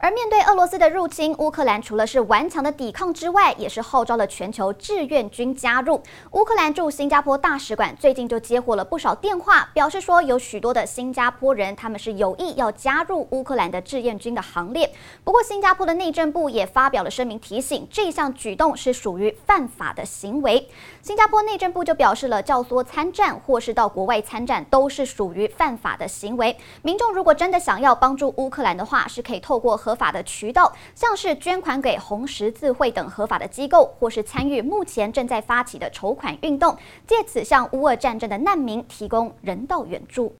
而面对俄罗斯的入侵，乌克兰除了是顽强的抵抗之外，也是号召了全球志愿军加入。乌克兰驻新加坡大使馆最近就接获了不少电话，表示说有许多的新加坡人他们是有意要加入乌克兰的志愿军的行列。不过，新加坡的内政部也发表了声明，提醒这项举动是属于犯法的行为。新加坡内政部就表示了，教唆参战或是到国外参战都是属于犯法的行为。民众如果真的想要帮助乌克兰的话，是可以透过合法的渠道，像是捐款给红十字会等合法的机构，或是参与目前正在发起的筹款运动，借此向乌俄战争的难民提供人道援助。